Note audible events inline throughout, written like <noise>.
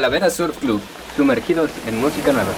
Calavera Surf Club, sumergidos en música nueva.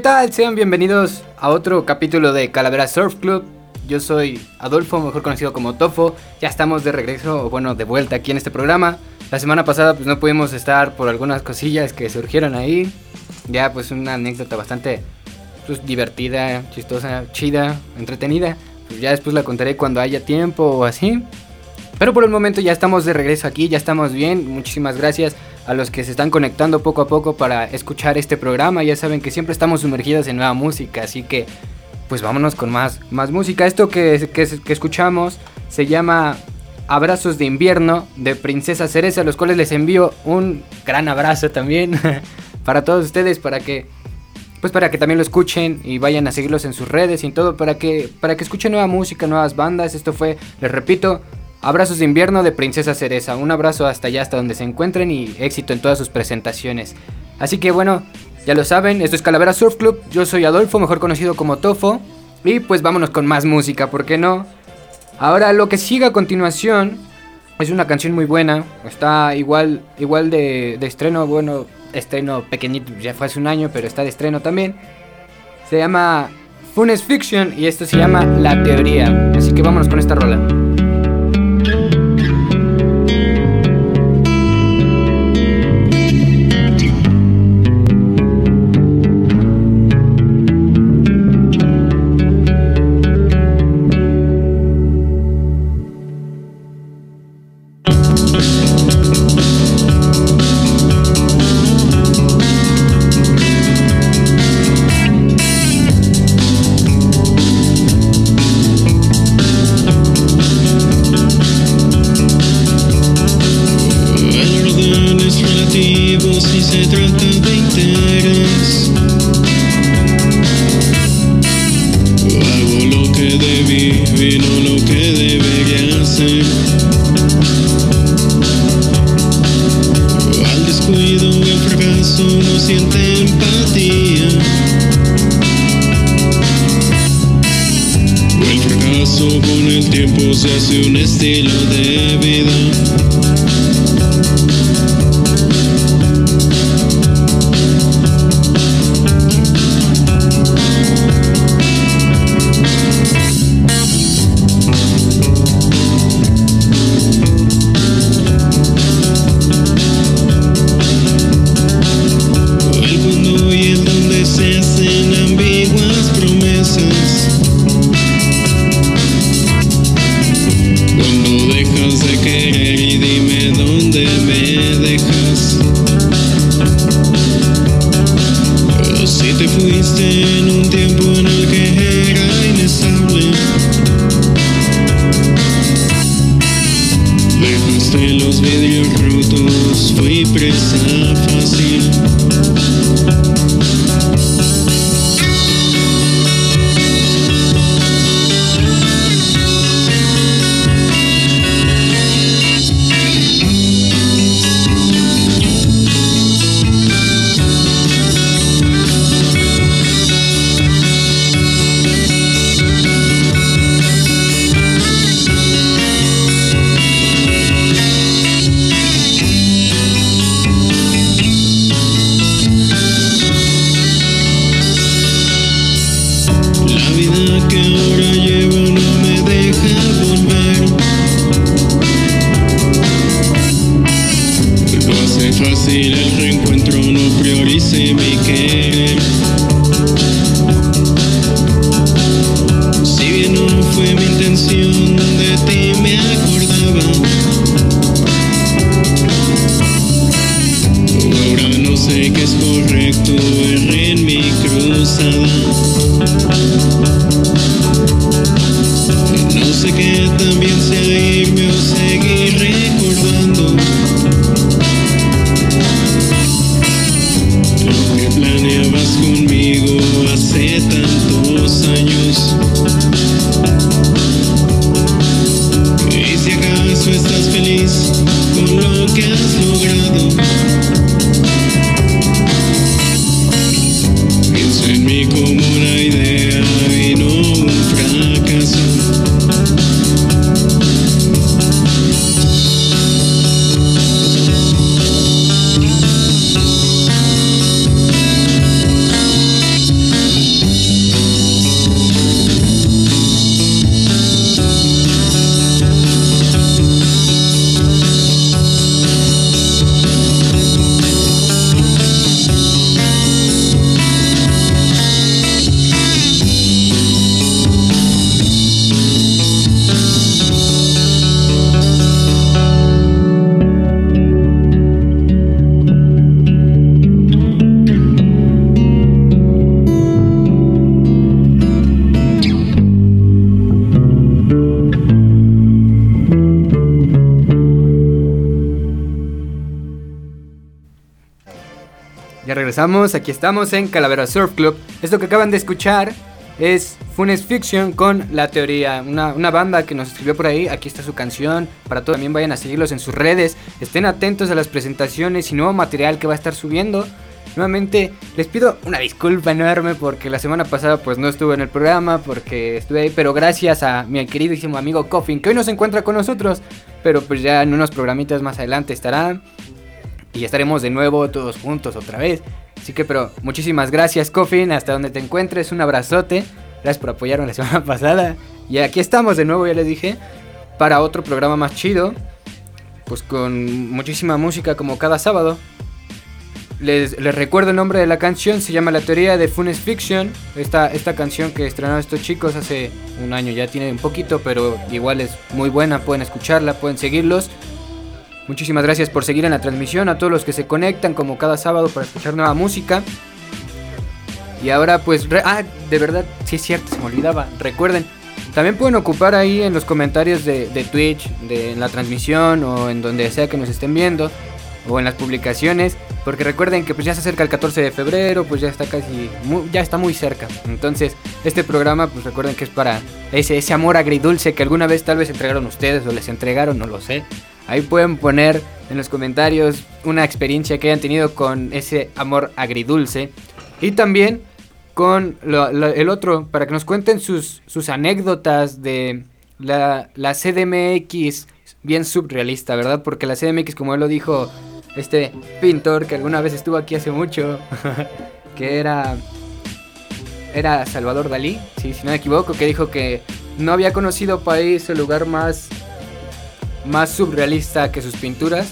Tal? Sean bienvenidos a otro capítulo de Calavera Surf Club. Yo soy Adolfo, mejor conocido como Tofo. Ya estamos de regreso, bueno, de vuelta aquí en este programa. La semana pasada pues no pudimos estar por algunas cosillas que surgieron ahí. Ya pues una anécdota bastante pues, divertida, chistosa, chida, entretenida. Pues ya después la contaré cuando haya tiempo o así. Pero por el momento ya estamos de regreso aquí, ya estamos bien. Muchísimas gracias a los que se están conectando poco a poco para escuchar este programa. Ya saben que siempre estamos sumergidos en nueva música, así que pues vámonos con más, más música. Esto que, que, escuchamos se llama Abrazos de invierno de Princesa Cereza, los cuales les envío un gran abrazo también <laughs> para todos ustedes, para que pues para que también lo escuchen y vayan a seguirlos en sus redes y todo, para que, para que escuchen nueva música, nuevas bandas. Esto fue, les repito, Abrazos de invierno de Princesa Cereza. Un abrazo hasta allá, hasta donde se encuentren y éxito en todas sus presentaciones. Así que bueno, ya lo saben, esto es Calavera Surf Club. Yo soy Adolfo, mejor conocido como Tofo. Y pues vámonos con más música, ¿por qué no? Ahora lo que sigue a continuación es una canción muy buena. Está igual, igual de, de estreno, bueno, estreno pequeñito, ya fue hace un año, pero está de estreno también. Se llama Funes Fiction y esto se llama La Teoría. Así que vámonos con esta rola. entre los vidrios rotos fui presa fácil. Regresamos. Aquí estamos en Calavera Surf Club. Esto que acaban de escuchar es Funes Fiction con La Teoría, una, banda que nos escribió por ahí. Aquí está su canción. Para todos también vayan a seguirlos en sus redes. Estén atentos a las presentaciones y nuevo material que va a estar subiendo. Nuevamente les pido una disculpa enorme porque la semana pasada pues no estuve en el programa porque estuve pero gracias a mi queridísimo amigo Coffin que hoy no encuentra con nosotros, pero pues ya en unos programitas más adelante estará y estaremos de nuevo todos juntos otra vez. Así que pero muchísimas gracias Coffin, hasta donde te encuentres, un abrazote. Gracias por apoyarme la <laughs> semana pasada. Y aquí estamos de nuevo, ya les dije, para otro programa más chido, pues con muchísima música como cada sábado. Les, recuerdo el nombre de la canción, se llama La Teoría de Funes Fiction. Esta, esta canción que estrenaron estos chicos hace un año, ya tiene un poquito, pero igual es muy buena, pueden escucharla, pueden seguirlos. Muchísimas gracias por seguir en la transmisión, a todos los que se conectan como cada sábado para escuchar nueva música. Y ahora pues, ah, de verdad, sí es cierto, se me olvidaba, recuerden, también pueden ocupar ahí en los comentarios de, Twitch, de, en la transmisión o en donde sea que nos estén viendo o en las publicaciones, porque recuerden que pues ya se acerca el 14 de febrero, pues ya está casi, ya está muy cerca. Entonces, este programa pues recuerden que es para ese, ese amor agridulce que alguna vez tal vez entregaron ustedes o les entregaron, no lo sé. Ahí pueden poner en los comentarios una experiencia que hayan tenido con ese amor agridulce. Y también con el otro, para que nos cuenten sus, sus anécdotas de la, la CDMX bien surrealista, ¿verdad? Porque la CDMX, como él lo dijo este pintor que alguna vez estuvo aquí hace mucho, <laughs> que era era Salvador Dalí, sí, si no me equivoco, que dijo que no había conocido país o lugar más más surrealista que sus pinturas,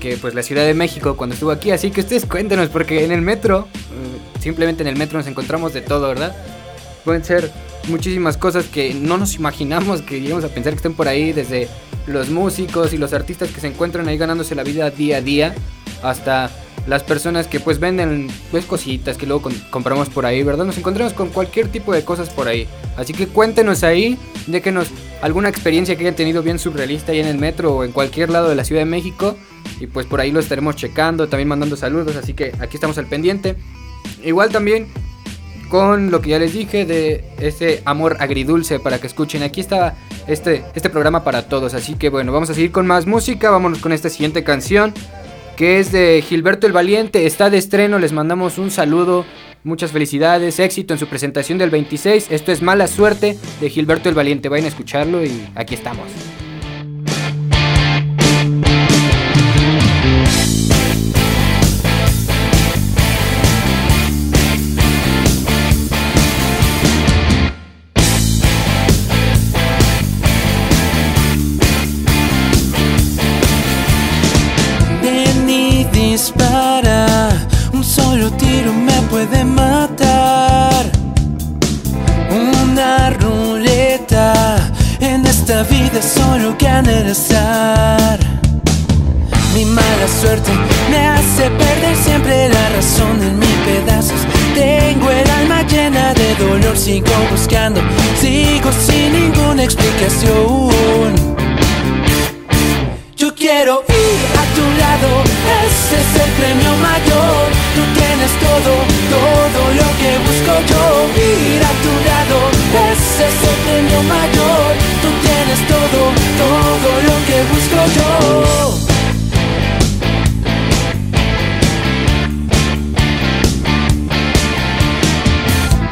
que pues la Ciudad de México cuando estuvo aquí, así que ustedes cuéntenos porque en el metro, eh, simplemente en el metro nos encontramos de todo, ¿verdad? Pueden ser muchísimas cosas que no nos imaginamos que llegamos a pensar que estén por ahí, desde los músicos y los artistas que se encuentran ahí ganándose la vida día a día, hasta las personas que pues venden pues cositas que luego compramos por ahí, ¿verdad? Nos encontramos con cualquier tipo de cosas por ahí. Así que cuéntenos ahí, déquenos alguna experiencia que hayan tenido bien surrealista ahí en el metro o en cualquier lado de la Ciudad de México. Y pues por ahí lo estaremos checando, también mandando saludos, así que aquí estamos al pendiente. Igual también con lo que ya les dije de ese amor agridulce para que escuchen. Aquí está este, este programa para todos. Así que bueno, vamos a seguir con más música. Vámonos con esta siguiente canción que es de Gilberto el Valiente. Está de estreno, les mandamos un saludo. Muchas felicidades, éxito en su presentación del 26. Esto es Mala Suerte de Gilberto el Valiente. Vayan a escucharlo y aquí estamos. Solo ganar azar. Mi mala suerte me hace perder siempre la razón en mis pedazos. Tengo el alma llena de dolor, sigo buscando, sigo sin ninguna explicación. Yo quiero ir ese es el premio mayor. Tú tienes todo, todo lo que busco yo. Ir a tu lado, ese es el premio mayor. Tú tienes todo, todo lo que busco yo.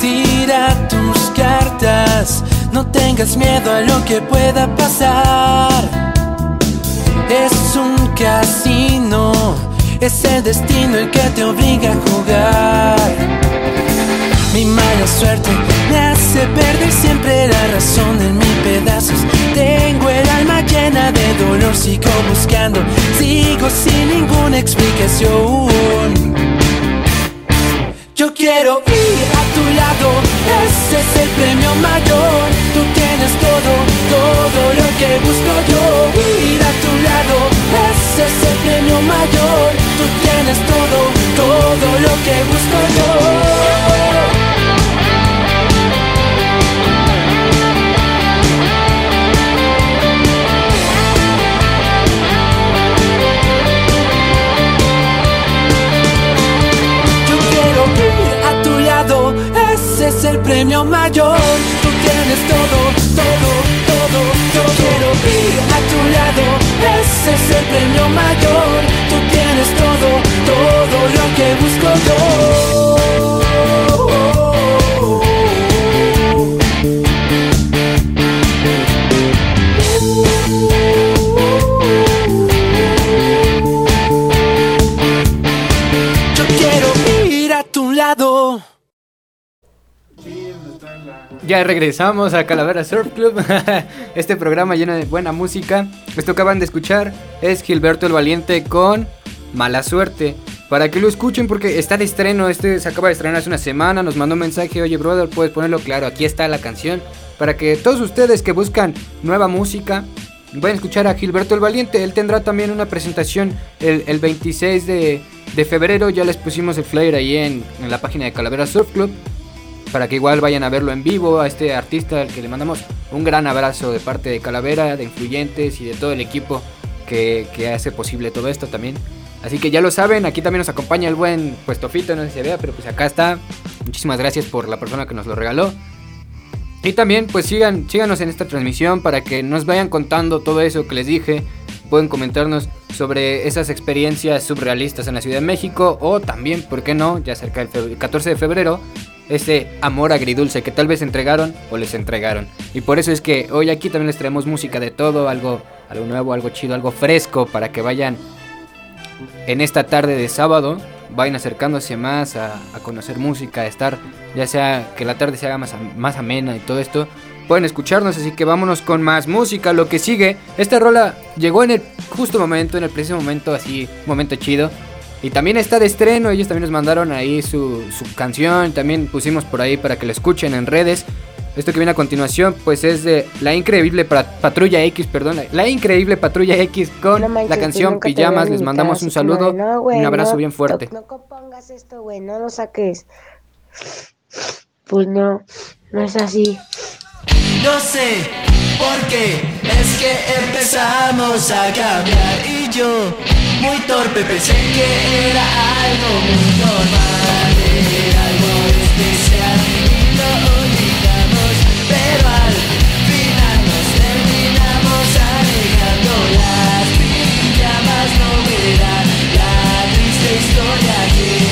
Tira tus cartas, no tengas miedo a lo que pueda pasar es un casino, es el destino el que te obliga a jugar. Mi mala suerte me hace perder siempre la razón en mis pedazos. Tengo el alma llena de dolor, sigo buscando, sigo sin ninguna explicación. Yo quiero ir a tu lado, ese es el premio mayor. Tú tienes todo, todo lo que busco yo. Ir a tu lado, ese es el premio mayor. Tú tienes todo, todo lo que busco yo. ese es el premio mayor. Tú tienes todo, todo, todo, es el premio mayor. Tú tienes todo, todo Regresamos a Calavera Surf Club, <laughs> este programa lleno de buena música. Esto acaban de escuchar es Gilberto el Valiente con Mala Suerte. Para que lo escuchen porque está de estreno, este se acaba de estrenar hace una semana, nos mandó un mensaje, oye brother, puedes ponerlo claro, aquí está la canción. Para que todos ustedes que buscan nueva música, vayan a escuchar a Gilberto el Valiente. Él tendrá también una presentación el, 26 de, febrero, ya les pusimos el flyer ahí en, en la página de Calavera Surf Club para que igual vayan a verlo en vivo, a este artista al que le mandamos un gran abrazo de parte de Calavera, de Influyentes y de todo el equipo que, hace posible todo esto también. Así que ya lo saben, aquí también nos acompaña el buen puestofito, no sé si se vea, pero pues acá está. Muchísimas gracias por la persona que nos lo regaló. Y también pues sigan, síganos en esta transmisión para que nos vayan contando todo eso que les dije. Pueden comentarnos sobre esas experiencias surrealistas en la Ciudad de México o también, ¿por qué no? Ya cerca del 14 de febrero ese amor agridulce que tal vez entregaron o les entregaron. Y por eso es que hoy aquí también les traemos música de todo, algo, algo nuevo, algo chido, algo fresco para que vayan en esta tarde de sábado, vayan acercándose más a, conocer música, a estar, ya sea que la tarde se haga más, más amena y todo esto. Pueden escucharnos, así que vámonos con más música. Lo que sigue, esta rola llegó en el justo momento, en el preciso momento, así, momento chido. Y también está de estreno, ellos también nos mandaron ahí su, canción, también pusimos por ahí para que la escuchen en redes. Esto que viene a continuación, pues es de La Increíble Patrulla X, perdón, La Increíble Patrulla X con la canción Pijamas. Les mandamos un saludo, un abrazo bien fuerte. No, compongas esto, güey, no lo saques. Pues no, no es así. No sé por qué es que empezamos a cambiar y yo muy torpe, pensé que era algo muy normal, era algo especial. Y lo olvidamos, pero al final nos terminamos alejando. Las pijamas no verán la triste historia que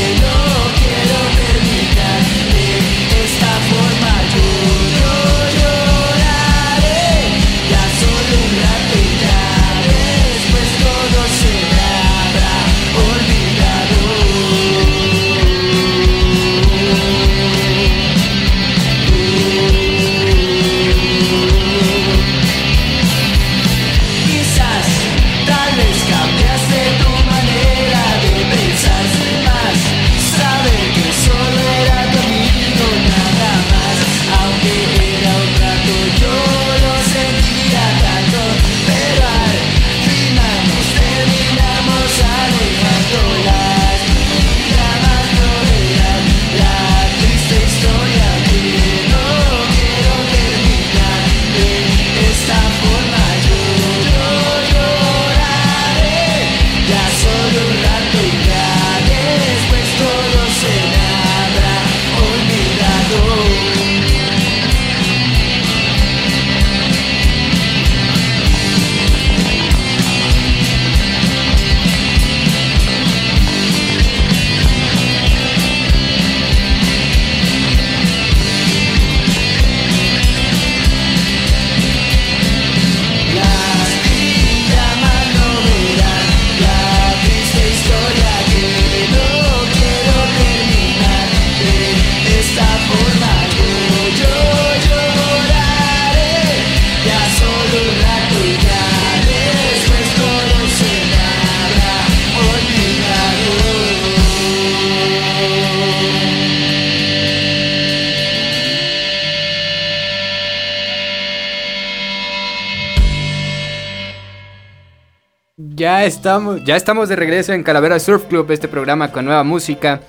estamos, ya estamos de regreso en Calavera Surf Club, este programa con nueva música.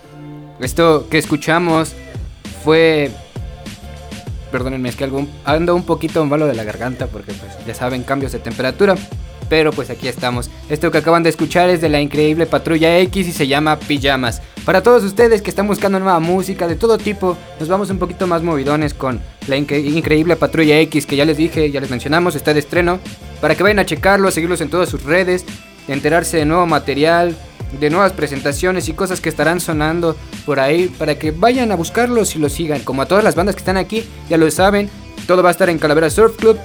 Esto que escuchamos fue perdónenme, es que algo, ando un poquito malo de la garganta porque pues ya saben, cambios de temperatura. pero pues aquí estamos. Esto que acaban de escuchar es de la increíble Patrulla X y se llama Pijamas. Para todos ustedes que están buscando nueva música de todo tipo, nos vamos un poquito más movidones con la increíble Patrulla X que ya les dije, ya les mencionamos, está de estreno. Para que vayan a checarlo, a seguirlos en todas sus redes, enterarse de nuevo material, de nuevas presentaciones y cosas que estarán sonando por ahí para que vayan a buscarlos y los sigan. Como a todas las bandas que están aquí, ya lo saben, todo va a estar en Calavera Surf Club.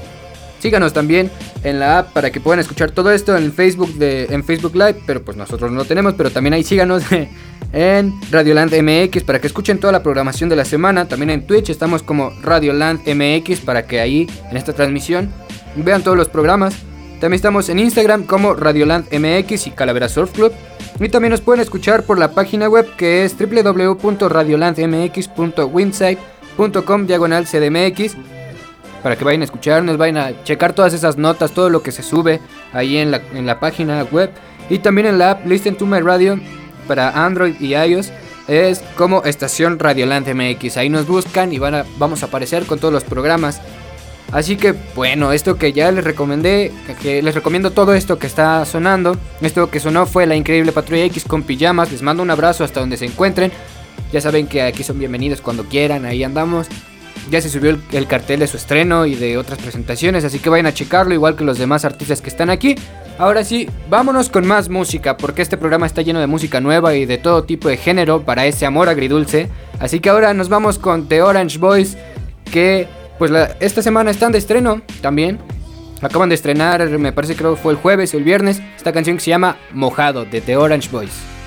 Síganos también en la app para que puedan escuchar todo esto en Facebook de en Facebook Live, pero pues nosotros no tenemos, pero también ahí síganos <laughs> en Radioland MX para que escuchen toda la programación de la semana. También en Twitch estamos como Radioland MX para que ahí en esta transmisión vean todos los programas. También estamos en Instagram como Radioland MX y Calavera Surf Club. Y también nos pueden escuchar por la página web que es www.radiolandmx.winsite.com diagonal CDMX para que vayan a escucharnos, vayan a checar todas esas notas, todo lo que se sube ahí en la, en la página web y también en la app Listen to My Radio para Android y iOS es como estación Radioland MX. Ahí nos buscan y van a, vamos a aparecer con todos los programas. Así que bueno, esto que ya les recomendé, que les recomiendo todo esto que está sonando. Esto que sonó fue la increíble Patrulla X con pijamas. Les mando un abrazo hasta donde se encuentren. Ya saben que aquí son bienvenidos cuando quieran, ahí andamos. Ya se subió el, cartel de su estreno y de otras presentaciones, así que vayan a checarlo igual que los demás artistas que están aquí. Ahora sí, vámonos con más música, porque este programa está lleno de música nueva y de todo tipo de género para ese amor agridulce. Así que ahora nos vamos con The Orange Boys, que pues esta semana están de estreno también. Acaban de estrenar, me parece que fue el jueves o el viernes, esta canción que se llama Mojado de The Orange Boys.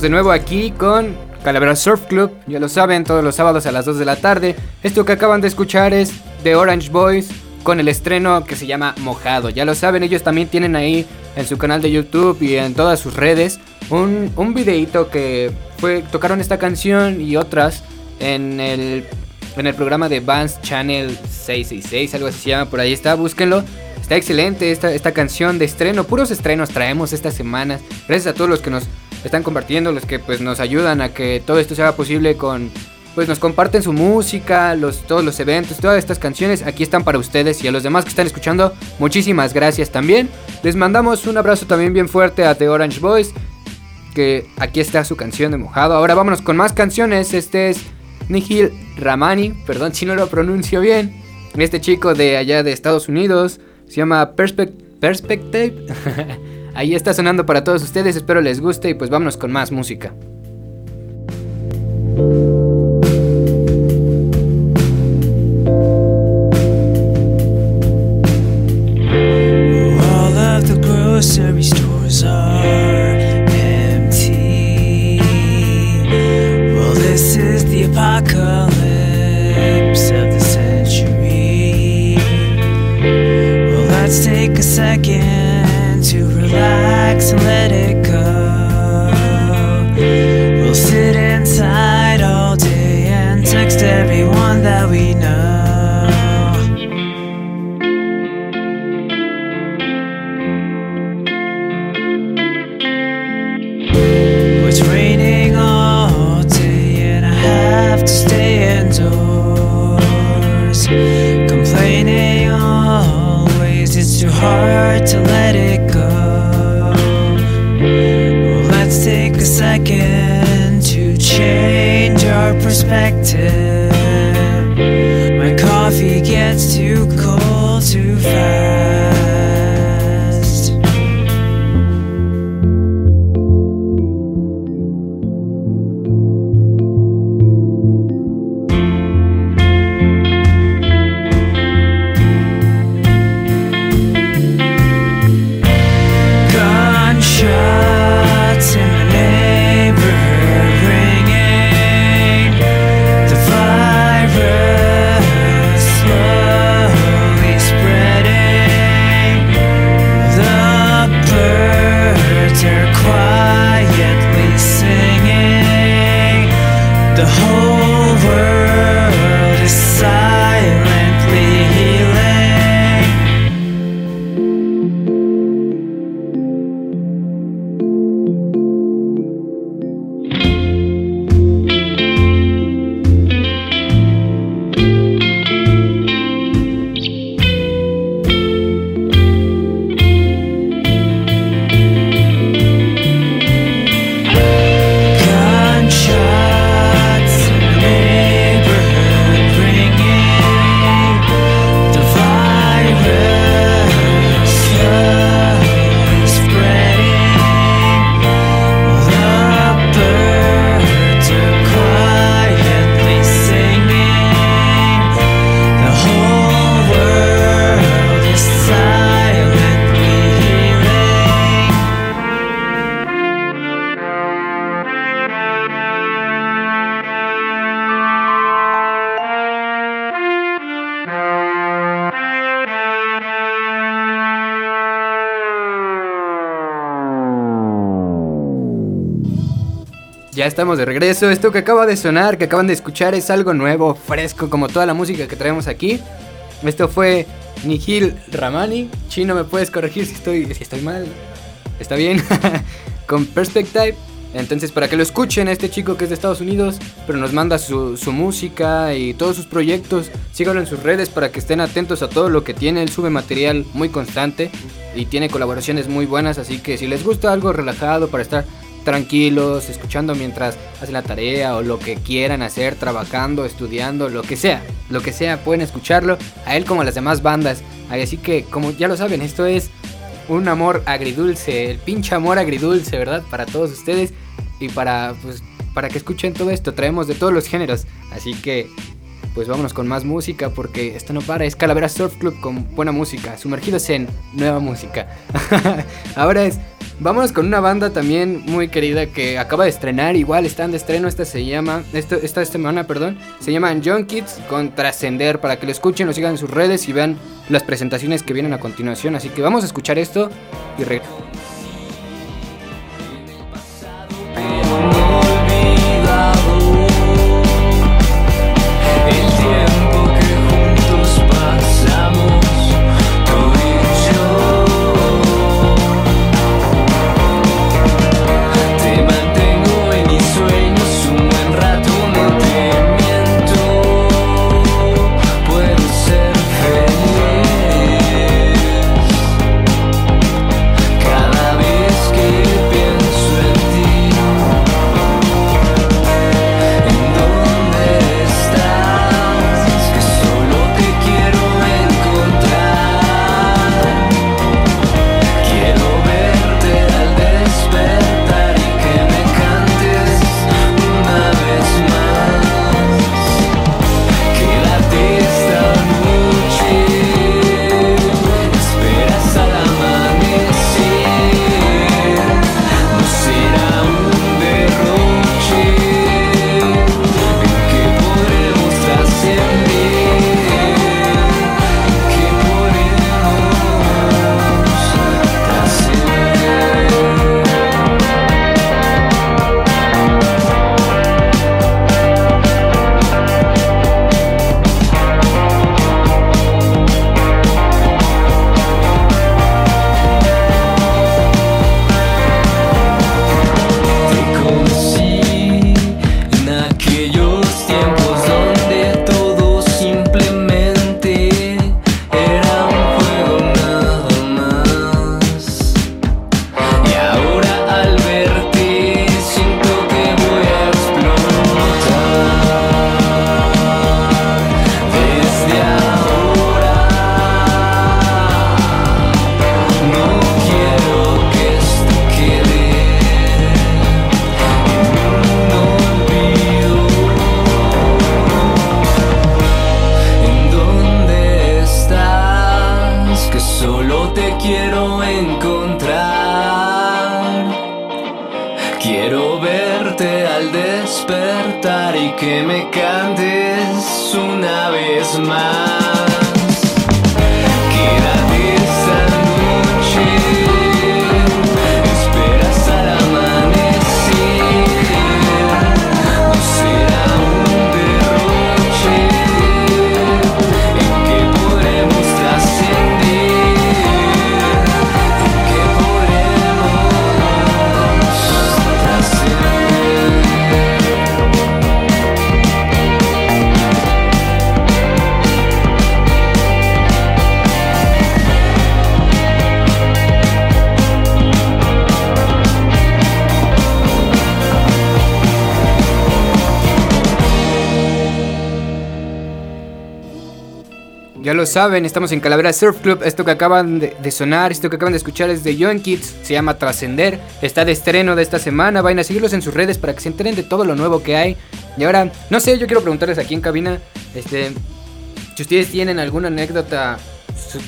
De nuevo aquí con Calavera Surf Club. Ya lo saben, todos los sábados a las 2 de la tarde. Esto que acaban de escuchar es The Orange Boys con el estreno que se llama Mojado. Ya lo saben, ellos también tienen ahí en su canal de YouTube y en todas sus redes un, un videito que fue tocaron esta canción y otras en el en el programa de Vans Channel 666, algo así se llama, por ahí está, búsquenlo. Está excelente esta, esta canción de estreno, puros estrenos traemos estas semanas. Gracias a todos los que nos están compartiendo, los que pues nos ayudan a que todo esto sea posible con pues nos comparten su música, los, todos los eventos, todas estas canciones aquí están para ustedes y a los demás que están escuchando, muchísimas gracias también. Les mandamos un abrazo también bien fuerte a The Orange Boys, que aquí está su canción de mojado. Ahora vámonos con más canciones, este es Nihil Ramani, perdón si no lo pronuncio bien, este chico de allá de Estados Unidos, se llama Perspective. <laughs> Ahí está sonando para todos ustedes, espero les guste y pues vámonos con más música. Estamos de regreso. Esto que acaba de sonar, que acaban de escuchar, es algo nuevo, fresco, como toda la música que traemos aquí. Esto fue Nihil Ramani. Chino, ¿me puedes corregir si estoy, mal? ¿Está bien? <laughs> Con Perspective. Entonces, para que lo escuchen, este chico que es de Estados Unidos, pero nos manda su, su música y todos sus proyectos. Síganlo en sus redes para que estén atentos a todo lo que tiene. Él sube material muy constante y tiene colaboraciones muy buenas. Así que si les gusta algo relajado para estar tranquilos, escuchando mientras hacen la tarea o lo que quieran hacer, trabajando, estudiando, lo que sea, lo que sea, pueden escucharlo a él como a las demás bandas. Así que, como ya lo saben, esto es un amor agridulce, el pinche amor agridulce, ¿verdad? Para todos ustedes y para, pues, para que escuchen todo esto. Traemos de todos los géneros, así que, pues vámonos con más música porque esto no para. Es Calavera Surf Club con buena música, sumergidos en nueva música. <laughs> Ahora es Vámonos con una banda también muy querida que acaba de estrenar, igual están de estreno, esta se llama, esto, esta semana, perdón, se llaman Young Kids con Trascender, para que lo escuchen, lo sigan en sus redes y vean las presentaciones que vienen a continuación, así que vamos a escuchar esto y regresamos. Saben, estamos en Calavera Surf Club. Esto que acaban de, sonar, esto que acaban de escuchar es de Young Kids. Se llama Trascender. Está de estreno de esta semana. Vayan a seguirlos en sus redes para que se enteren de todo lo nuevo que hay. Y ahora, no sé, yo quiero preguntarles aquí en cabina. Este, si ustedes tienen alguna anécdota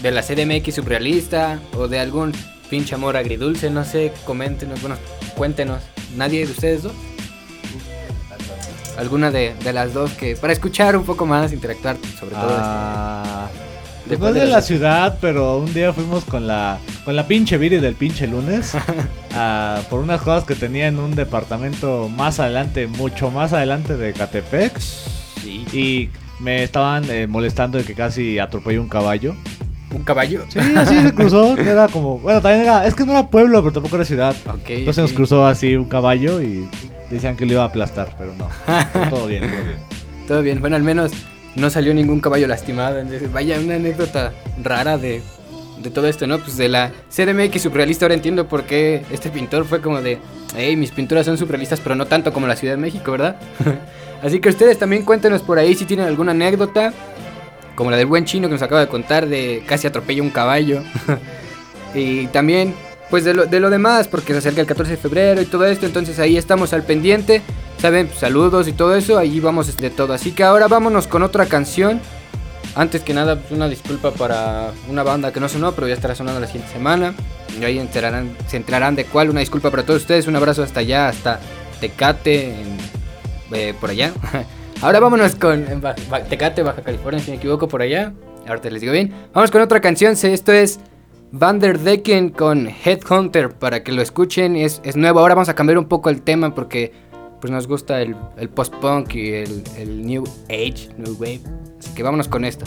de la CDMX surrealista o de algún pinche amor agridulce, no sé, coméntenos, bueno, cuéntenos. ¿Nadie de ustedes dos? Alguna de, de las dos que para escuchar un poco más, interactuar sobre todo. Ah, ¿De después de de la ciudad, pero un día fuimos con la con la pinche Viri del pinche lunes <laughs> por unas cosas que tenía en un departamento más adelante, mucho más adelante de Catepec Sí. y me estaban eh, molestando de que casi atropellé un caballo. ¿Un caballo? Sí, así se cruzó, era como, bueno, también era, es que no era pueblo, pero tampoco era ciudad. Ok. Entonces nos cruzó así un caballo y decían que lo iba a aplastar, pero no. Todo bien, todo bien. <laughs> Todo bien, bueno, al menos no salió ningún caballo lastimado. entonces, vaya, una anécdota rara de, de todo esto, ¿no? Pues de la CDMX surrealista, ahora entiendo por qué este pintor fue como de, hey, mis pinturas son surrealistas, pero no tanto como la Ciudad de México, ¿verdad? <laughs> Así que ustedes también cuéntenos por ahí si tienen alguna anécdota, como la del buen chino que nos acaba de contar de casi atropella un caballo. <laughs> y también, pues de lo, de lo demás, porque se acerca el 14 de febrero y todo esto, entonces ahí estamos al pendiente. Saben, saludos y todo eso, ahí vamos de todo. Así que ahora vámonos con otra canción. Antes que nada, pues, una disculpa para una banda que no sonó, pero ya estará sonando la siguiente semana. Y ahí enterarán, se enterarán de cuál. Una disculpa para todos ustedes. Un abrazo hasta allá, hasta Tecate, eh, por allá. <laughs> Ahora vámonos con Tecate, Baja California, si me equivoco, por allá. Ahorita les digo bien. Vamos con otra canción. Esto es Van der Decken con Headhunter. Para que lo escuchen. Es, es nuevo. Ahora vamos a cambiar un poco el tema porque pues nos gusta el, el post-punk y el, el New Age, New Wave. Así que vámonos con esto.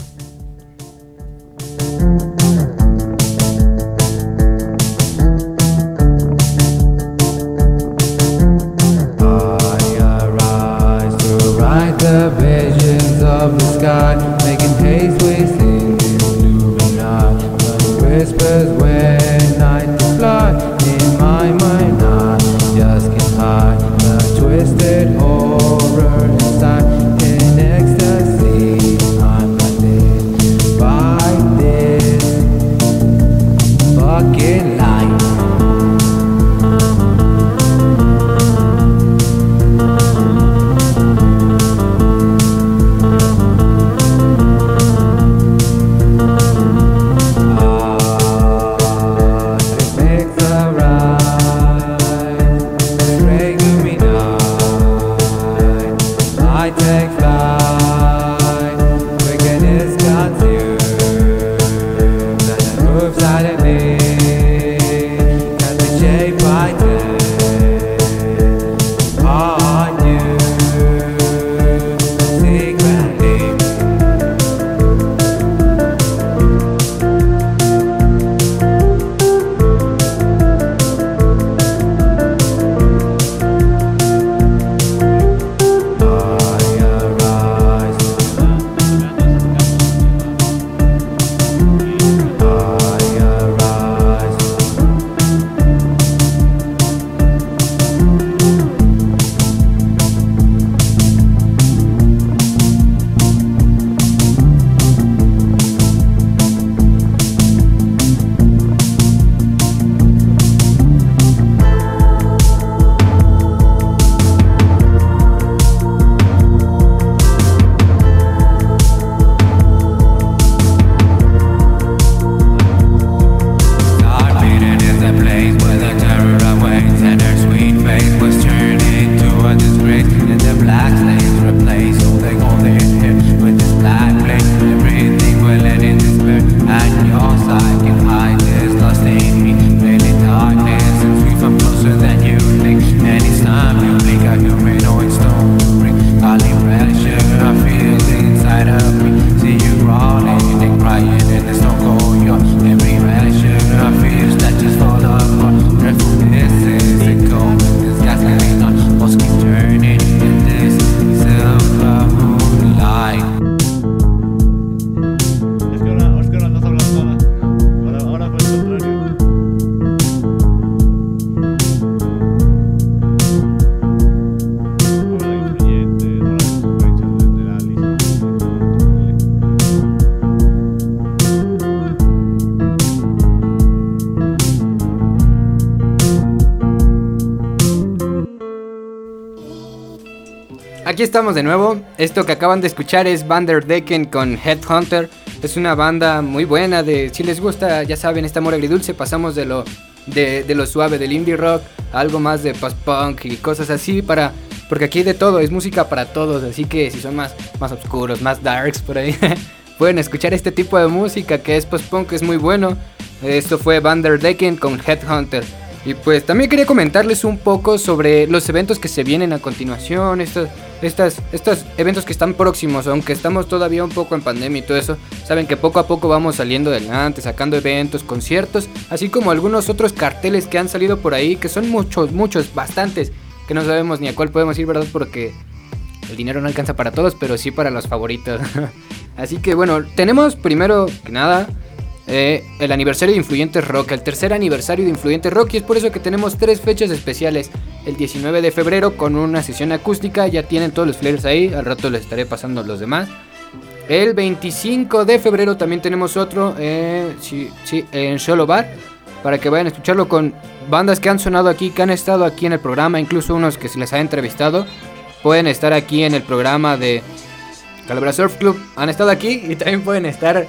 Estamos de nuevo. Esto que acaban de escuchar es Van der Decken con Headhunter. Es una banda muy buena de si les gusta, ya saben, este amor agridulce, pasamos de lo de, lo suave del indie rock a algo más de post punk y cosas así para porque aquí de todo, es música para todos, así que si son más más oscuros, más darks por ahí, <laughs> pueden escuchar este tipo de música que es post punk, es muy bueno. Esto fue Van der Decken con Headhunter. Y pues también quería comentarles un poco sobre los eventos que se vienen a continuación, estos, estos eventos que están próximos, aunque estamos todavía un poco en pandemia y todo eso, saben que poco a poco vamos saliendo adelante, sacando eventos, conciertos, así como algunos otros carteles que han salido por ahí, que son muchos, muchos, bastantes, que no sabemos ni a cuál podemos ir, ¿verdad? Porque el dinero no alcanza para todos, pero sí para los favoritos. <laughs> así que bueno, tenemos primero que nada eh, el aniversario de Influyentes Rock, el tercer aniversario de Influyentes Rock, y es por eso que tenemos tres fechas especiales. El 19 de febrero con una sesión acústica, ya tienen todos los flyers ahí, al rato les estaré pasando los demás. El 25 de febrero también tenemos otro, eh, en Solo Bar, para que vayan a escucharlo con bandas que han sonado aquí, que han estado aquí en el programa, incluso unos que se les ha entrevistado, pueden estar aquí en el programa de Calavera Surf Club han estado aquí y también pueden estar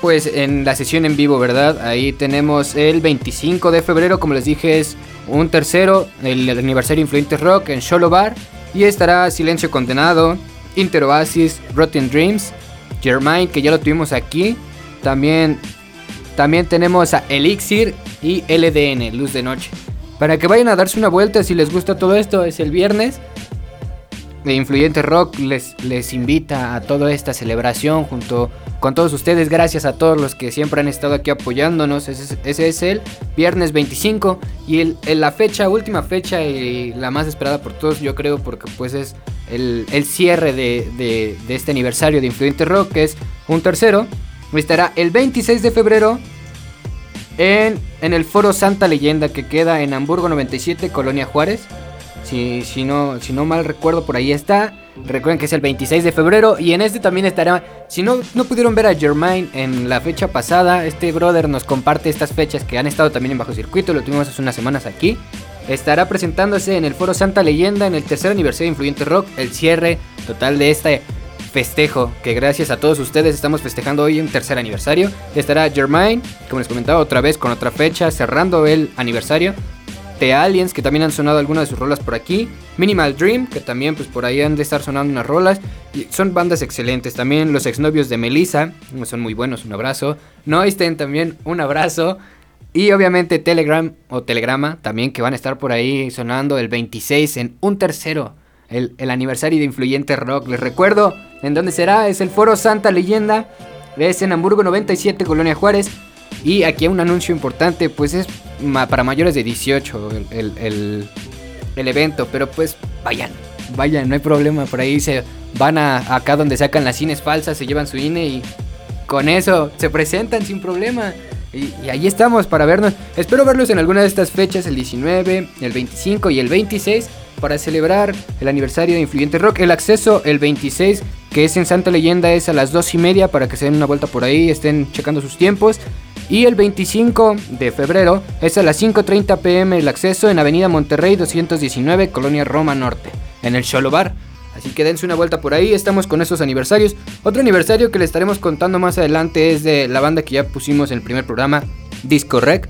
pues en la sesión en vivo, ¿verdad? Ahí tenemos el 25 de febrero, como les dije, es un tercero, el aniversario Influente Rock en Solo Bar. Y estará Silencio Condenado, Interoasis, Rotten Dreams, Germain, que ya lo tuvimos aquí. También, también tenemos a Elixir y LDN, Luz de Noche. Para que vayan a darse una vuelta si les gusta todo esto, es el viernes. De Influyente Rock les, les invita a toda esta celebración junto con todos ustedes. Gracias a todos los que siempre han estado aquí apoyándonos. Ese, es- el viernes 25 y la fecha, última fecha y la más esperada por todos, yo creo, porque pues es el, el cierre de, de- este aniversario de Influyente Rock, que es un tercero. Estará el 26 de febrero en, en el foro Santa Leyenda que queda en Hamburgo 97, Colonia Juárez. Si, si no mal recuerdo, por ahí está. Recuerden que es el 26 de febrero. Y en este también estará. Si no, no pudieron ver a Germain en la fecha pasada, este brother nos comparte estas fechas que han estado también en bajo circuito. Lo tuvimos hace unas semanas aquí. Estará presentándose en el foro Santa Leyenda en el tercer aniversario de Influyente Rock. El cierre total de este festejo. Que gracias a todos ustedes estamos festejando hoy un tercer aniversario. Estará Germain, como les comentaba, otra vez con otra fecha, cerrando el aniversario. The Aliens, que también han sonado algunas de sus rolas por aquí. Minimal Dream, que también pues por ahí han de estar sonando unas rolas. Y son bandas excelentes. También los exnovios de Melissa, son muy buenos, un abrazo. Noisten también, un abrazo. Y obviamente Telegram o Telegrama también que van a estar por ahí sonando el 26 en un tercero. El, el aniversario de Influyente Rock. Les recuerdo en dónde será. Es el Foro Santa Leyenda. Es en Hamburgo 97, Colonia Juárez. Y aquí un anuncio importante, pues es para mayores de 18 el, el- el- el evento, pero pues vayan, vayan, no hay problema, por ahí se van a acá donde sacan las cines falsas, se llevan su INE y con eso se presentan sin problema. Y, ahí estamos para vernos. Espero verlos en alguna de estas fechas, el 19, el 25 y el 26, para celebrar el aniversario de Influyente Rock. El acceso el 26, que es en Santa Leyenda, es a las 2 y media para que se den una vuelta por ahí, estén checando sus tiempos. Y el 25 de febrero es a las 5.30 pm el acceso en Avenida Monterrey 219, Colonia Roma Norte, en el Cholo Bar. Así que dense una vuelta por ahí, estamos con esos aniversarios. Otro aniversario que les estaremos contando más adelante es de la banda que ya pusimos en el primer programa, Disco Rec.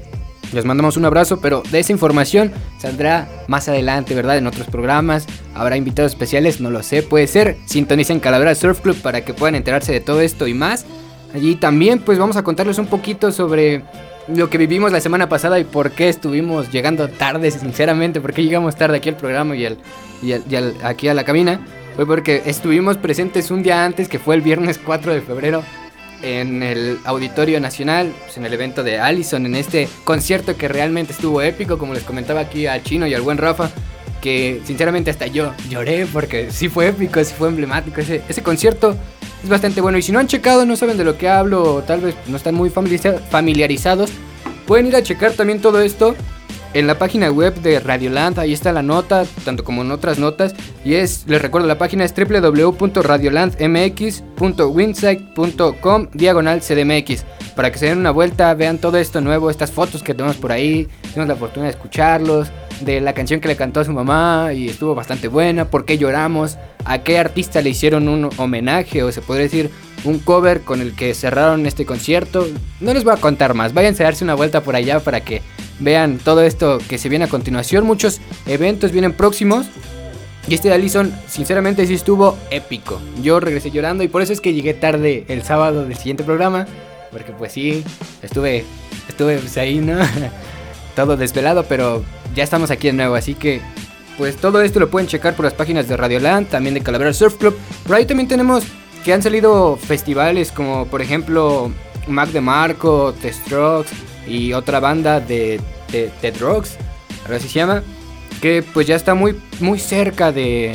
Les mandamos un abrazo, pero de esa información saldrá más adelante, ¿verdad? En otros programas. Habrá invitados especiales, no lo sé, puede ser. Sintonicen Calavera Surf Club para que puedan enterarse de todo esto y más. Allí también pues vamos a contarles un poquito sobre lo que vivimos la semana pasada y por qué estuvimos llegando tarde, sinceramente, por qué llegamos tarde aquí al programa y, al, y, al- aquí a la cabina. Fue porque estuvimos presentes un día antes, que fue el viernes 4 de febrero, en el Auditorio Nacional, pues, en el evento de Allison, en este concierto que realmente estuvo épico, como les comentaba aquí al chino y al buen Rafa, que sinceramente hasta yo lloré porque sí fue épico, sí fue emblemático ese, ese concierto. Es bastante bueno y si no han checado, no saben de lo que hablo o tal vez no están muy familiariza- familiarizados, pueden ir a checar también todo esto en la página web de Radioland, ahí está la nota, tanto como en otras notas. Y es, les recuerdo, la página es www.radiolandmx.winsite.com diagonal CDMX. Para que se den una vuelta, vean todo esto nuevo, estas fotos que tenemos por ahí. Tenemos la fortuna de escucharlos, de la canción que le cantó a su mamá y estuvo bastante buena. ¿Por qué lloramos? ¿A qué artista le hicieron un homenaje o se podría decir un cover con el que cerraron este concierto? No les voy a contar más, váyanse a darse una vuelta por allá para que vean todo esto que se viene a continuación. Muchos eventos vienen próximos. Y este de Allison, sinceramente, sí estuvo épico. Yo regresé llorando y por eso es que llegué tarde el sábado del siguiente programa. Porque pues sí, estuve, estuve pues, ahí, ¿no? <laughs> todo desvelado, pero ya estamos aquí de nuevo. Así que, pues todo esto lo pueden checar por las páginas de Radioland, también de Calavera Surf Club. Por ahí también tenemos que han salido festivales como, por ejemplo, Mac de Marco, The Strokes y otra banda de, de, de Drugs, algo así se llama, que pues ya está muy, muy cerca de,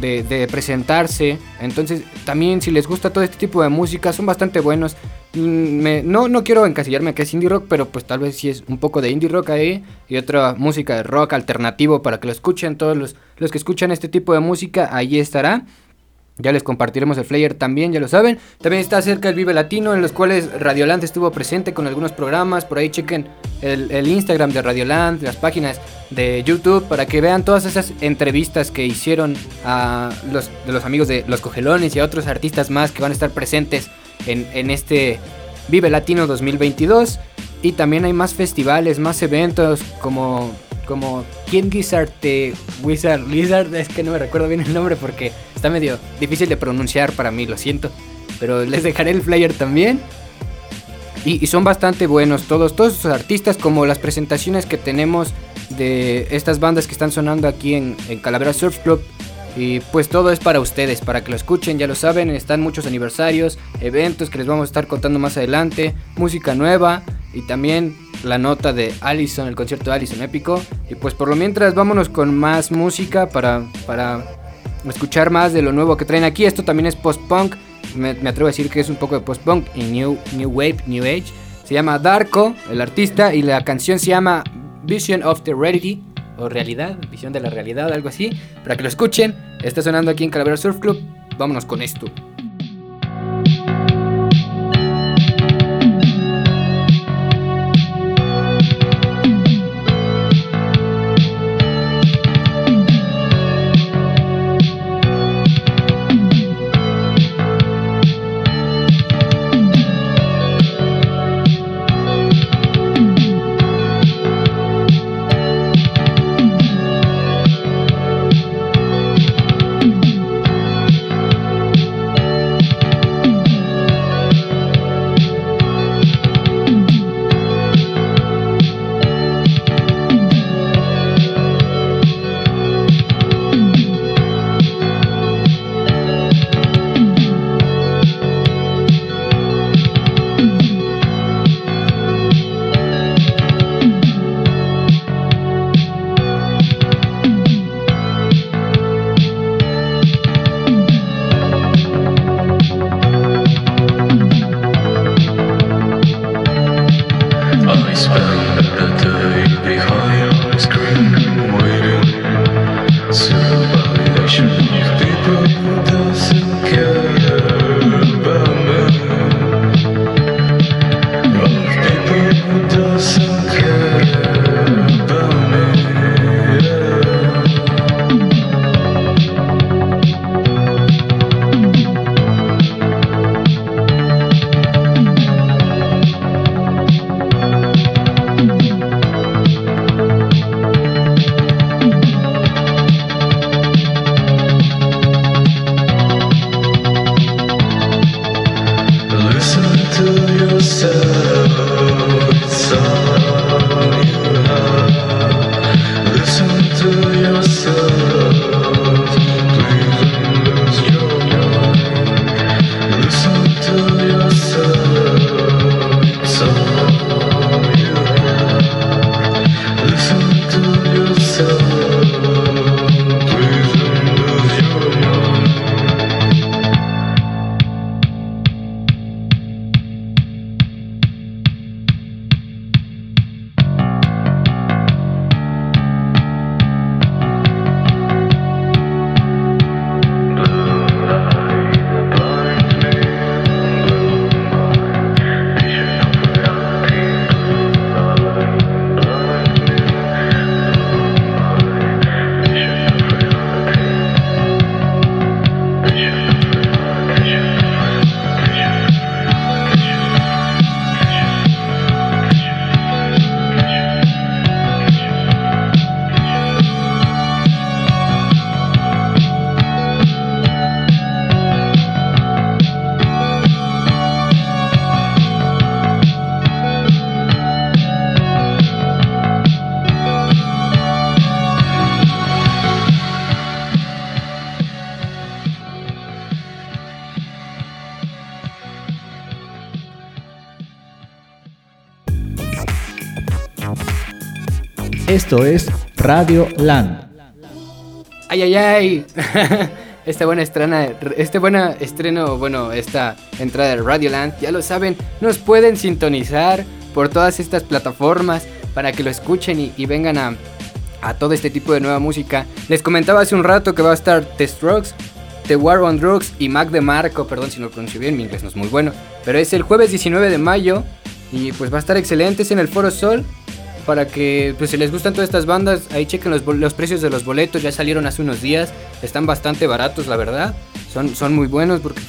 de presentarse. Entonces, también si les gusta todo este tipo de música, son bastante buenos. Mm, no, no quiero encasillarme que es indie rock, pero pues tal vez sí es un poco de indie rock ahí y otra música de rock alternativo para que lo escuchen todos los, los que escuchan este tipo de música, ahí estará. Ya les compartiremos el flyer también, ya lo saben. También está cerca el Vive Latino, en los cuales Radioland estuvo presente con algunos programas. Por ahí chequen el, el Instagram de Radioland, las páginas de YouTube, para que vean todas esas entrevistas que hicieron a los, de los amigos de Los Cogelones y a otros artistas más que van a estar presentes en, en este Vive Latino 2022. Y también hay más festivales, más eventos como como King Gizzard Wizard es que no me recuerdo bien el nombre porque está medio difícil de pronunciar para mí, lo siento. Pero les dejaré el flyer también. Y, son bastante buenos todos, todos esos artistas, como las presentaciones que tenemos de estas bandas que están sonando aquí en, en Calavera Surf Club. Y pues todo es para ustedes, para que lo escuchen, ya lo saben, están muchos aniversarios, eventos que les vamos a estar contando más adelante, música nueva y también la nota de Allison, el concierto de Allison épico. Y pues por lo mientras vámonos con más música para, para escuchar más de lo nuevo que traen aquí. Esto también es post-punk, me, me atrevo a decir que es un poco de post-punk y new, new Wave, New Age. Se llama Darko, el artista, y la canción se llama Vision of the Reality o realidad, visión de la realidad, algo así, para que lo escuchen. Está sonando aquí en Calavera Surf Club. Vámonos con esto. Esto es Radio Land. Ay, ay, ay. <laughs> Esta buena estrena, este buena estreno, bueno, esta entrada de Radioland, ya lo saben, nos pueden sintonizar por todas estas plataformas para que lo escuchen y, y vengan a, a todo este tipo de nueva música. Les comentaba hace un rato que va a estar The Strokes The War on Drugs y Mac DeMarco, perdón si no lo pronuncio bien, mi inglés no es muy bueno, pero es el jueves 19 de mayo y pues va a estar excelente, es en el Foro Sol. Para que, pues si les gustan todas estas bandas, ahí chequen los, los precios de los boletos, ya salieron hace unos días, están bastante baratos, la verdad. Son, son muy buenos porque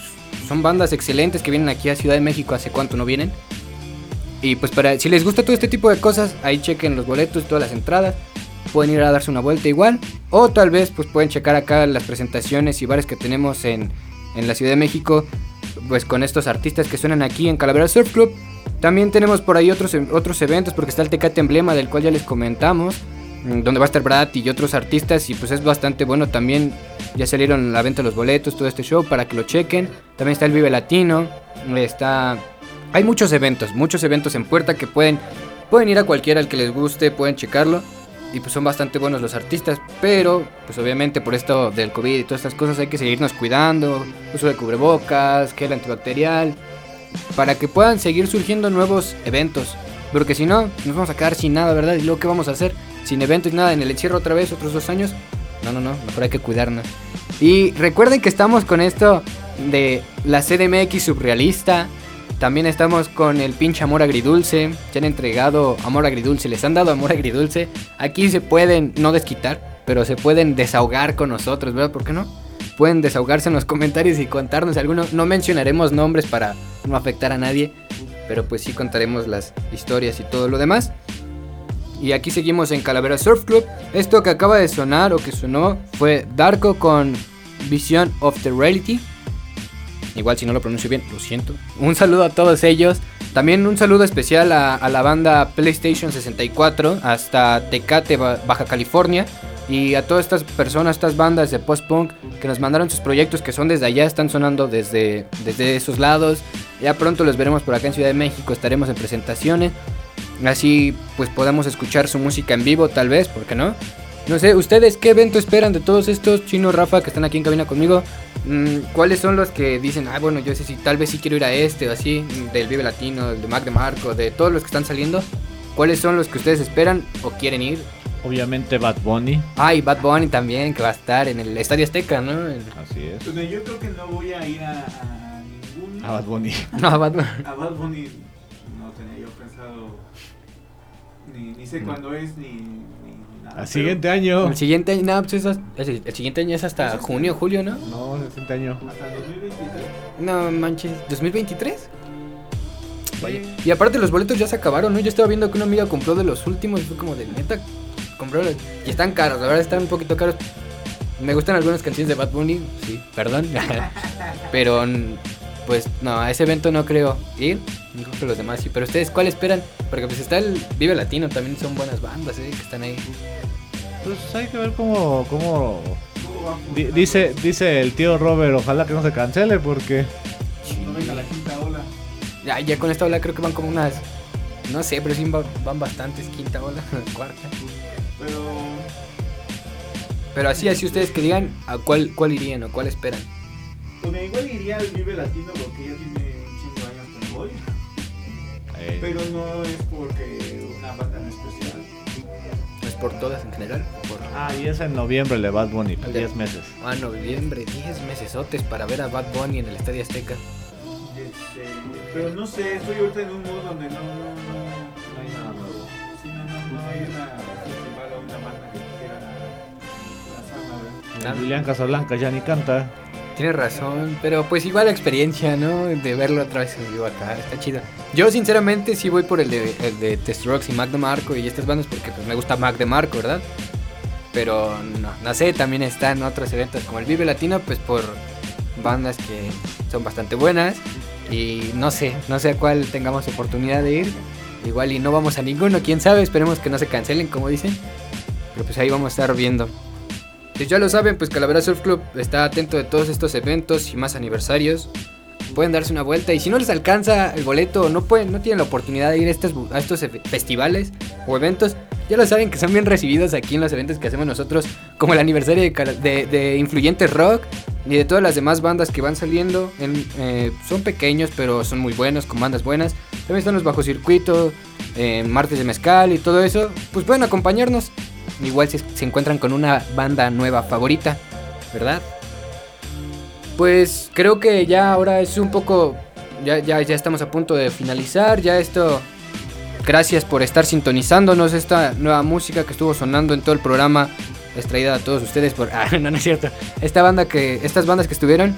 son bandas excelentes que vienen aquí a Ciudad de México, hace cuánto no vienen. Y pues para, si les gusta todo este tipo de cosas, ahí chequen los boletos, todas las entradas. Pueden ir a darse una vuelta igual. O tal vez pues pueden checar acá las presentaciones y bares que tenemos en, en la Ciudad de México. Pues con estos artistas que suenan aquí en Calavera Surf Club. También tenemos por ahí otros, otros eventos porque está el Tecate Emblema del cual ya les comentamos. mm, Donde va a estar Brad y otros artistas y pues es bastante bueno también. Ya salieron la venta los boletos, todo este show para que lo chequen. También está el Vive Latino. Está... Hay muchos eventos, muchos eventos en puerta que pueden, pueden ir a cualquiera al que les guste, pueden checarlo. Y pues son bastante buenos los artistas, pero pues obviamente por esto del COVID y todas estas cosas hay que seguirnos cuidando, uso de cubrebocas, gel antibacterial, para que puedan seguir surgiendo nuevos eventos. Porque si no, nos vamos a quedar sin nada, ¿verdad? Y luego, ¿qué vamos a hacer? Sin eventos y nada, en el encierro otra vez, otros dos años. No, no, no, mejor hay que cuidarnos. Y recuerden que estamos con esto de la CDMX surrealista. También estamos con el pinche amor agridulce. Se han entregado amor agridulce, les han dado amor agridulce. Aquí se pueden no desquitar, pero se pueden desahogar con nosotros, ¿verdad? ¿Por qué no? Pueden desahogarse en los comentarios y contarnos alguno. No mencionaremos nombres para no afectar a nadie, pero pues sí contaremos las historias y todo lo demás. Y aquí seguimos en Calavera Surf Club. Esto que acaba de sonar o que sonó fue Darko con Vision of the Reality. Igual si no lo pronuncio bien, lo siento. Un saludo a todos ellos. También un saludo especial a, la banda PlayStation 64 hasta Tecate, Ba- Baja California. Y a todas estas personas, estas bandas de post-punk que nos mandaron sus proyectos que son desde allá, están sonando desde, desde esos lados. Ya pronto los veremos por acá en Ciudad de México, estaremos en presentaciones. Así pues podemos escuchar su música en vivo tal vez, ¿por qué no? No sé, ¿ustedes qué evento esperan de todos estos? Chino, Rafa, que están aquí en cabina conmigo. Mm, ¿Cuáles son los que dicen, ah, bueno, yo sé si tal vez sí quiero ir a este o así, del Vive Latino, del de Mac de Marco, de todos los que están saliendo? ¿Cuáles son los que ustedes esperan o quieren ir? Obviamente Bad Bunny. Ah, y Bad Bunny también, que va a estar en el Estadio Azteca, ¿no? El- Así es. Bueno, yo creo que no voy a ir a, a. A Bad Bunny. <laughs> No, Bad Bunny. A Bad Bunny no tenía yo pensado. Ni, ni sé No. cuándo es, ni, ni nada. Al siguiente año. El siguiente año, no, pues es el, el siguiente año es hasta junio, julio, ¿no? No, el siguiente año. Hasta el 2023. No manches, ¿2023? Vaya. Y aparte los boletos ya se acabaron, ¿no? Yo estaba viendo que una amiga compró de los últimos y fue como de neta, compró los- y están caros, la verdad están un poquito caros. Me gustan algunas canciones de Bad Bunny, sí, perdón. <laughs> Pero pues no, a ese evento no creo ir. No creo que los demás sí. Pero ustedes, ¿cuál esperan? Porque pues está el Vive Latino, también son buenas bandas, ¿eh? Que están ahí. Pues hay que ver cómo, cómo di- dice, dice el tío Robert, ojalá que no se cancele porque No venga la quinta ola. Ya, ya con esta ola creo que van como unas. No sé, pero sí van, van bastantes. Quinta ola, <laughs> cuarta. Pero. Pero así, así ustedes que digan a cuál, cuál irían o cuál esperan. Bueno, igual iría al Vive Latino porque ya tiene un chingo de años que voy. eh, Pero no es porque una banda en especial. ¿No es por todas en general? Por... Ah, y es en noviembre el de Bad Bunny, El de- 10 meses. Ah, noviembre, 10 mesesotes para ver a Bad Bunny en el Estadio Azteca. Este, pero no sé, estoy ahorita en un modo donde no, no, no, no hay nada nuevo. Sí, no, no, no hay una festival o una banda que quiera lanzarme a ver. Claro. Julián Casablanca ya ni canta. Tienes razón, pero pues igual la experiencia, ¿no? De verlo otra vez vivo acá, está chido. Yo sinceramente sí voy por el de, el de The Strokes y Mac DeMarco y estas bandas porque pues me gusta Mac DeMarco, ¿verdad? Pero no, no sé, también están otros eventos como el Vive Latino, pues por bandas que son bastante buenas y no sé, no sé a cuál tengamos oportunidad de ir. Igual y no vamos a ninguno, quién sabe, esperemos que no se cancelen como dicen. Pero pues ahí vamos a estar viendo. Pues ya lo saben, pues Calavera Surf Club está atento de todos estos eventos y más aniversarios. Pueden darse una vuelta y si no les alcanza el boleto no pueden, no tienen la oportunidad de ir a estos, festivales o eventos, ya lo saben que son bien recibidos aquí en los eventos que hacemos nosotros, como el aniversario de, de, Rock y de todas las demás bandas que van saliendo. En- eh, son pequeños, pero son muy buenos, con bandas buenas. También están los Bajo Circuito, eh, Martes de Mezcal y todo eso. Pues pueden acompañarnos. Igual si se encuentran con una banda nueva favorita, ¿verdad? Pues creo que ya ahora es un poco. Ya, ya, estamos a punto de finalizar. Ya esto. Gracias por estar sintonizándonos. Esta nueva música que estuvo sonando en todo el programa. Es traída a todos ustedes por. <laughs> Ah, no, no es cierto. Esta banda que. Estas bandas que estuvieron.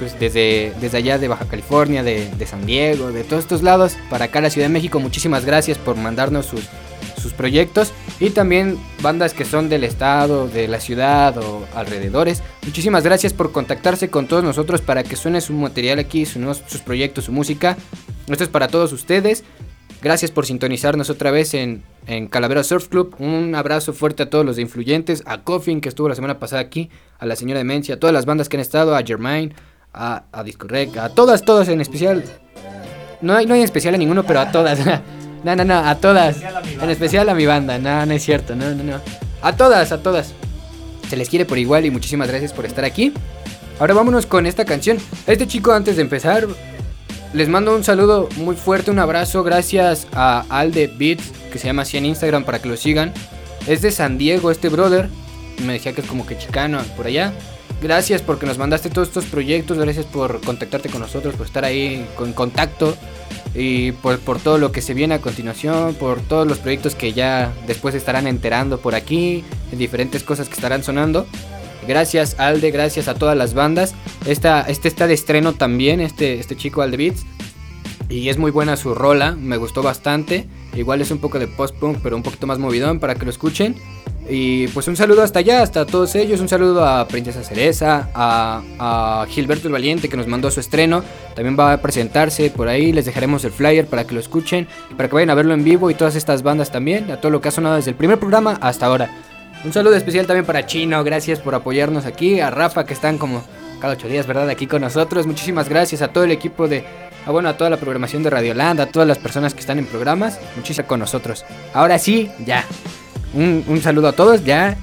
Pues desde, desde allá de Baja California, de, San Diego, de todos estos lados, para acá la Ciudad de México. Muchísimas gracias por mandarnos sus, sus proyectos y también bandas que son del estado, de la ciudad o alrededores. Muchísimas gracias por contactarse con todos nosotros para que suene su material aquí, su- sus proyectos, su música. Esto es para todos ustedes. Gracias por sintonizarnos otra vez en, en Calavera Surf Club. Un abrazo fuerte a todos los Influyentes, a Coffin que estuvo la semana pasada aquí, a la señora Demencia, a todas las bandas que han estado, a Germain, a, a a todas, todas en especial. No hay, no hay en especial a ninguno, pero a todas. <laughs> no, no, no, a todas. En especial a mi banda. No, no es cierto, no, no, no. A todas, a todas. Se les quiere por igual y muchísimas gracias por estar aquí. Ahora vámonos con esta canción. Este chico, antes de empezar, les mando un saludo muy fuerte, un abrazo. Gracias a Alde Beats, que se llama así en Instagram para que lo sigan. Es de San Diego, este brother. Me decía que es como que chicano por allá. Gracias porque nos mandaste todos estos proyectos. Gracias por contactarte con nosotros, por estar ahí con contacto. Y por, por todo lo que se viene a continuación, por todos los proyectos que ya después estarán enterando por aquí, en diferentes cosas que estarán sonando. Gracias Alde, gracias a todas las bandas. Esta, este está de estreno también, este, este chico Alde Beats. Y es muy buena su rola, me gustó bastante. Igual es un poco de post-punk, pero un poquito más movidón para que lo escuchen. Y pues un saludo hasta allá, hasta todos ellos. Un saludo a Princesa Cereza, a, a Gilberto el Valiente que nos mandó su estreno. También va a presentarse por ahí. Les dejaremos el flyer para que lo escuchen y para que vayan a verlo en vivo. Y todas estas bandas también, a todo lo que ha sonado desde el primer programa hasta ahora. Un saludo especial también para Chino, gracias por apoyarnos aquí. A Rafa que están como cada ocho días, ¿verdad? Aquí con nosotros. Muchísimas gracias a todo el equipo de. Ah, bueno, a toda la programación de Radioland, a todas las personas que están en programas. Muchísimas con nosotros. Ahora sí, ya. Un, un saludo a todos, ya.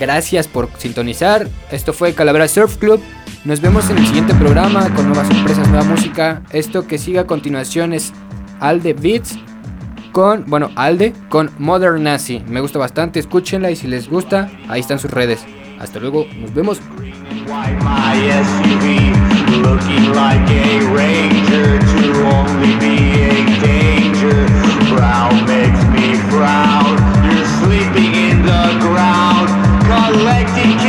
Gracias por sintonizar. Esto fue Calavera Surf Club. Nos vemos en el siguiente programa con nuevas sorpresas, nueva música. Esto que sigue a continuación es Alde Beats con, bueno, Alde con Modern Nazi. Me gusta bastante, escúchenla y si les gusta, ahí están sus redes. Hasta luego, nos vemos. Why my SUV looking like a ranger to only be a danger? Makes me frown. You're sleeping in the ground, collecting